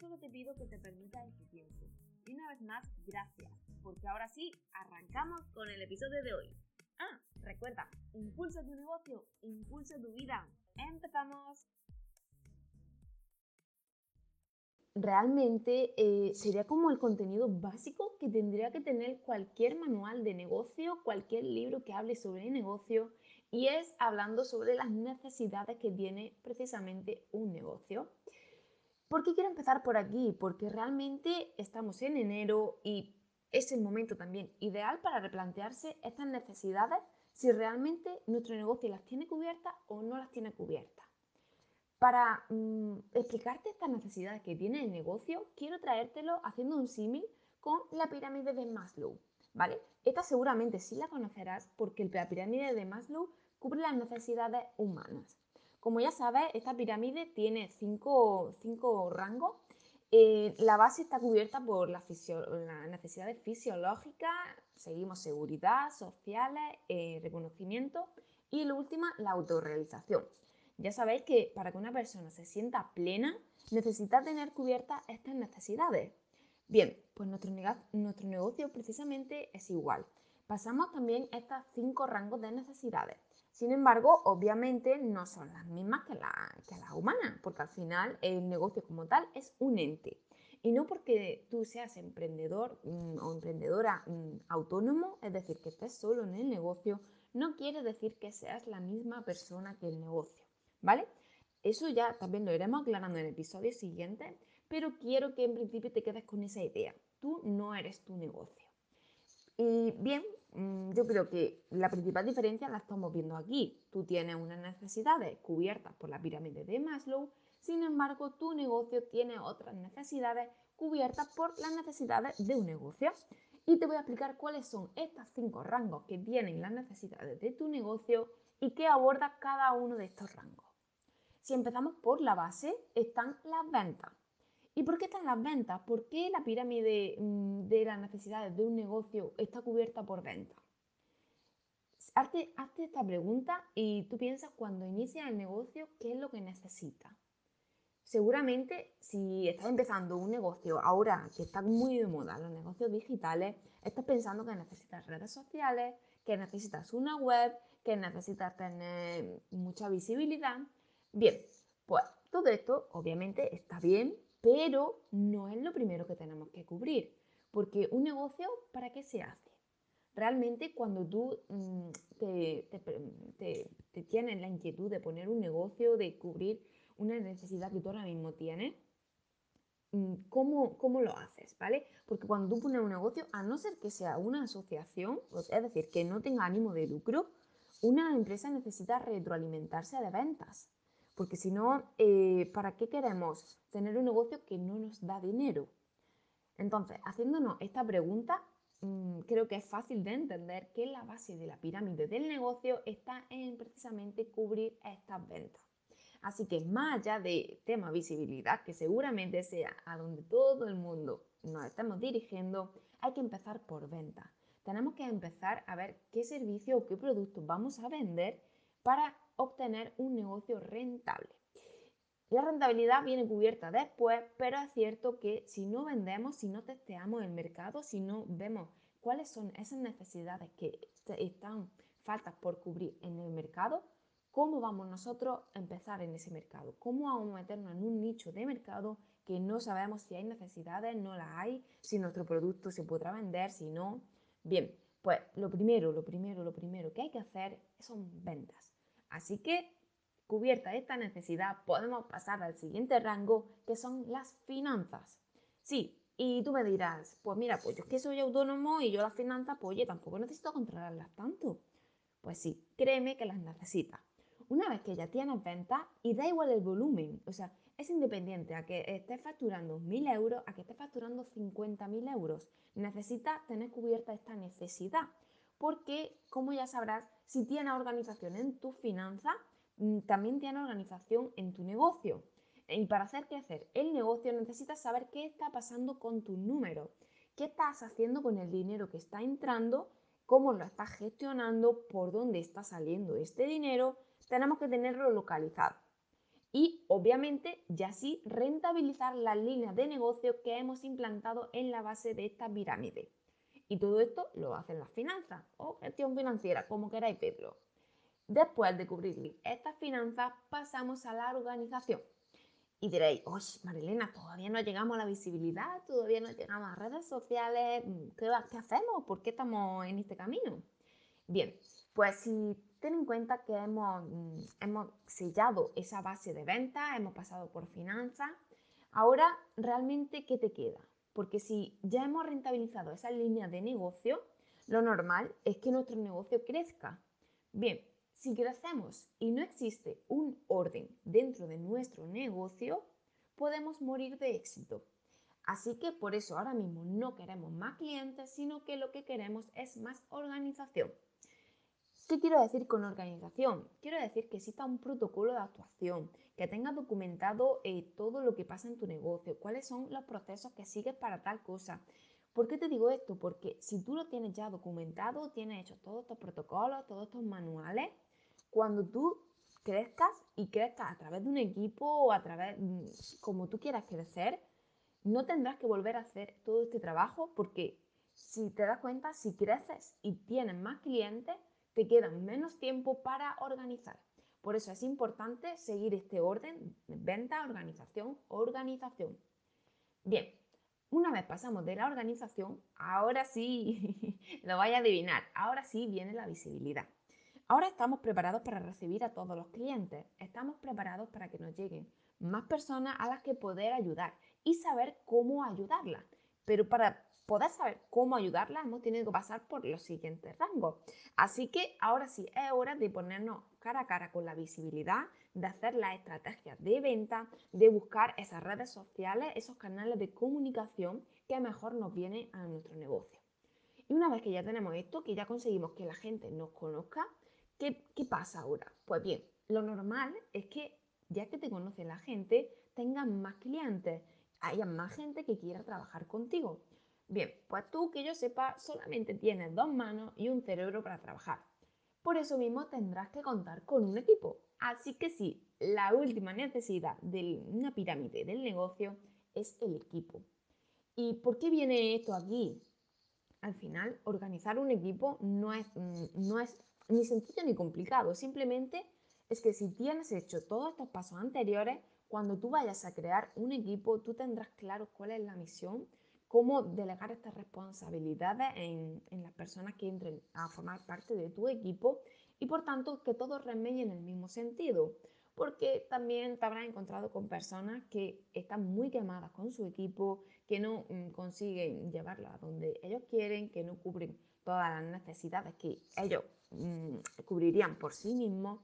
solo te pido que te permitas este tiempo. Y una vez más, gracias, porque ahora sí, arrancamos con el episodio de hoy. Ah, recuerda, impulsa tu negocio, impulsa tu vida. ¡Empezamos! Realmente eh, sería como el contenido básico que tendría que tener cualquier manual de negocio, cualquier libro que hable sobre negocio, y es hablando sobre las necesidades que tiene precisamente un negocio. ¿Por qué quiero empezar por aquí? Porque realmente estamos en enero y es el momento también ideal para replantearse estas necesidades si realmente nuestro negocio las tiene cubiertas o no las tiene cubiertas. Para mm, explicarte estas necesidades que tiene el negocio, quiero traértelo haciendo un símil con la pirámide de Maslow. ¿vale? Esta seguramente sí la conocerás porque la pirámide de Maslow cubre las necesidades humanas. Como ya sabes, esta pirámide tiene cinco, rangos. Eh, la base está cubierta por las necesidades fisiológicas, seguimos seguridad, sociales, eh, reconocimiento y la última, la autorrealización. Ya sabéis que para que una persona se sienta plena, necesita tener cubiertas estas necesidades. Bien, pues nuestro, nuestro negocio precisamente es igual. Pasamos también estos cinco rangos de necesidades. Sin embargo, obviamente no son las mismas que, la, que las humanas, porque al final el negocio como tal es un ente. Y no porque tú seas emprendedor mm, o emprendedora mm, autónomo, es decir, que estés solo en el negocio, no quiere decir que seas la misma persona que el negocio, ¿vale? Eso ya también lo iremos aclarando en el episodio siguiente, pero quiero que en principio te quedes con esa idea. Tú no eres tu negocio. Y bien, yo creo que la principal diferencia la estamos viendo aquí. Tú tienes unas necesidades cubiertas por la pirámide de Maslow, sin embargo, tu negocio tiene otras necesidades cubiertas por las necesidades de un negocio. Y te voy a explicar cuáles son estos cinco rangos que tienen las necesidades de tu negocio y qué aborda cada uno de estos rangos. Si empezamos por la base, están las ventas. ¿Y por qué están las ventas? ¿Por qué la pirámide mm, de las necesidades de un negocio está cubierta por ventas? Hazte, esta pregunta y tú piensas cuando inicias el negocio qué es lo que necesitas. Seguramente si estás empezando un negocio ahora que está muy de moda, los negocios digitales, estás pensando que necesitas redes sociales, que necesitas una web, que necesitas tener mucha visibilidad. Bien, pues todo esto obviamente está bien, pero no es lo primero que tenemos que cubrir, porque un negocio, ¿para qué se hace? Realmente cuando tú mm, te, tienes la inquietud de poner un negocio, de cubrir una necesidad que tú ahora mismo tienes, mm, ¿Cómo, ¿cómo, lo haces? ¿Vale? Porque cuando tú pones un negocio, a no ser que sea una asociación, es decir, que no tenga ánimo de lucro, una empresa necesita retroalimentarse de ventas. Porque si no, eh, ¿para qué queremos tener un negocio que no nos da dinero? Entonces, haciéndonos esta pregunta, mm, creo que es fácil de entender que la base de la pirámide del negocio está en precisamente cubrir estas ventas. Así que más allá de tema visibilidad, que seguramente sea a donde todo el mundo nos estamos dirigiendo, hay que empezar por venta. Tenemos que empezar a ver qué servicio o qué producto vamos a vender para obtener un negocio rentable. La rentabilidad viene cubierta después, pero es cierto que si no vendemos, si no testeamos el mercado, si no vemos cuáles son esas necesidades que están faltas por cubrir en el mercado, ¿cómo vamos nosotros a empezar en ese mercado? ¿Cómo vamos a meternos en un nicho de mercado que no sabemos si hay necesidades, no las hay, si nuestro producto se podrá vender, si no? Bien, pues lo primero, lo primero, lo primero que hay que hacer son ventas. Así que, cubierta esta necesidad, podemos pasar al siguiente rango, que son las finanzas. Sí, y tú me dirás, pues mira, pues yo que soy autónomo y yo las finanzas, pues oye, tampoco necesito controlarlas tanto. Pues sí, créeme que las necesitas. Una vez que ya tienes ventas, y da igual el volumen, o sea, es independiente a que estés facturando 1.000 euros, a que estés facturando 50.000 euros. Necesitas tener cubierta esta necesidad, porque, como ya sabrás, si tienes organización en tu finanzas, mm, también tienes organización en tu negocio. Y para hacer crecer el negocio necesitas saber qué está pasando con tu número, qué estás haciendo con el dinero que está entrando, cómo lo estás gestionando, por dónde está saliendo este dinero. Tenemos que tenerlo localizado y obviamente ya sí rentabilizar las líneas de negocio que hemos implantado en la base de esta pirámide. Y todo esto lo hacen las finanzas o gestión financiera, como queráis verlo. Después de cubrir estas finanzas, pasamos a la organización. Y diréis, oye, Marilena, todavía no llegamos a la visibilidad, todavía no llegamos a redes sociales, ¿qué, hacemos? ¿Por qué estamos en este camino? Bien, pues si ten en cuenta que hemos, mm, hemos sellado esa base de venta, hemos pasado por finanzas, ahora realmente, ¿qué te queda? Porque si ya hemos rentabilizado esa línea de negocio, lo normal es que nuestro negocio crezca. Bien, si crecemos y no existe un orden dentro de nuestro negocio, podemos morir de éxito. Así que por eso ahora mismo no queremos más clientes, sino que lo que queremos es más organización. ¿Qué quiero decir con organización? Quiero decir que exista un protocolo de actuación, que tengas documentado eh, todo lo que pasa en tu negocio, cuáles son los procesos que sigues para tal cosa. ¿Por qué te digo esto? Porque si tú lo tienes ya documentado, tienes hecho todos estos protocolos, todos estos manuales, cuando tú crezcas y crezcas a través de un equipo o a través, mm, como tú quieras crecer, no tendrás que volver a hacer todo este trabajo porque si te das cuenta, si creces y tienes más clientes, te queda menos tiempo para organizar. Por eso es importante seguir este orden, venta, organización, organización. Bien, una vez pasamos de la organización, ahora sí, lo vaya a adivinar, ahora sí viene la visibilidad. Ahora estamos preparados para recibir a todos los clientes, estamos preparados para que nos lleguen más personas a las que poder ayudar y saber cómo ayudarlas. Pero para poder saber cómo ayudarla, hemos tenido que pasar por los siguientes rangos. Así que ahora sí es hora de ponernos cara a cara con la visibilidad, de hacer las estrategias de venta, de buscar esas redes sociales, esos canales de comunicación que mejor nos vienen a nuestro negocio. Y una vez que ya tenemos esto, que ya conseguimos que la gente nos conozca, ¿qué, qué pasa ahora? Pues bien, lo normal es que ya que te conoce la gente, tengan más clientes, haya más gente que quiera trabajar contigo. Bien, pues tú que yo sepa solamente tienes dos manos y un cerebro para trabajar. Por eso mismo tendrás que contar con un equipo. Así que sí, la última necesidad de una pirámide del negocio es el equipo. ¿Y por qué viene esto aquí? Al final, organizar un equipo no es, mm, no es ni sencillo ni complicado. Simplemente es que si tienes hecho todos estos pasos anteriores, cuando tú vayas a crear un equipo, tú tendrás claro cuál es la misión, cómo delegar estas responsabilidades en, las personas que entren a formar parte de tu equipo y por tanto que todos remedien en el mismo sentido. Porque también te habrás encontrado con personas que están muy quemadas con su equipo, que no mm, consiguen llevarlo a donde ellos quieren, que no cubren todas las necesidades que ellos mm, cubrirían por sí mismos.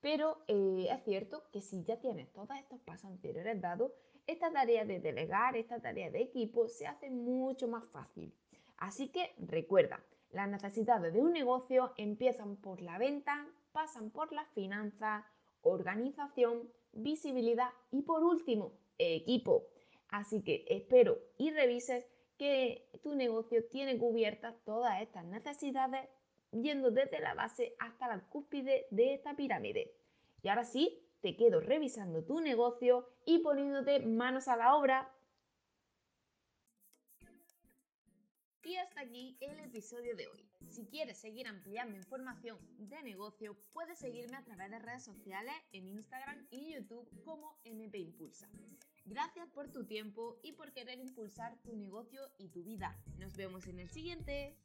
Pero eh, es cierto que si ya tienes todos estos pasos anteriores dados, esta tarea de delegar, esta tarea de equipo se hace mucho más fácil. Así que recuerda, las necesidades de un negocio empiezan por la venta, pasan por las finanzas, organización, visibilidad y por último, equipo. Así que espero y revises que tu negocio tiene cubiertas todas estas necesidades yendo desde la base hasta la cúspide de esta pirámide. Y ahora sí, te quedo revisando tu negocio y poniéndote manos a la obra. Y hasta aquí el episodio de hoy. Si quieres seguir ampliando información de negocio, puedes seguirme a través de redes sociales en Instagram y YouTube como MP Impulsa. Gracias por tu tiempo y por querer impulsar tu negocio y tu vida. Nos vemos en el siguiente.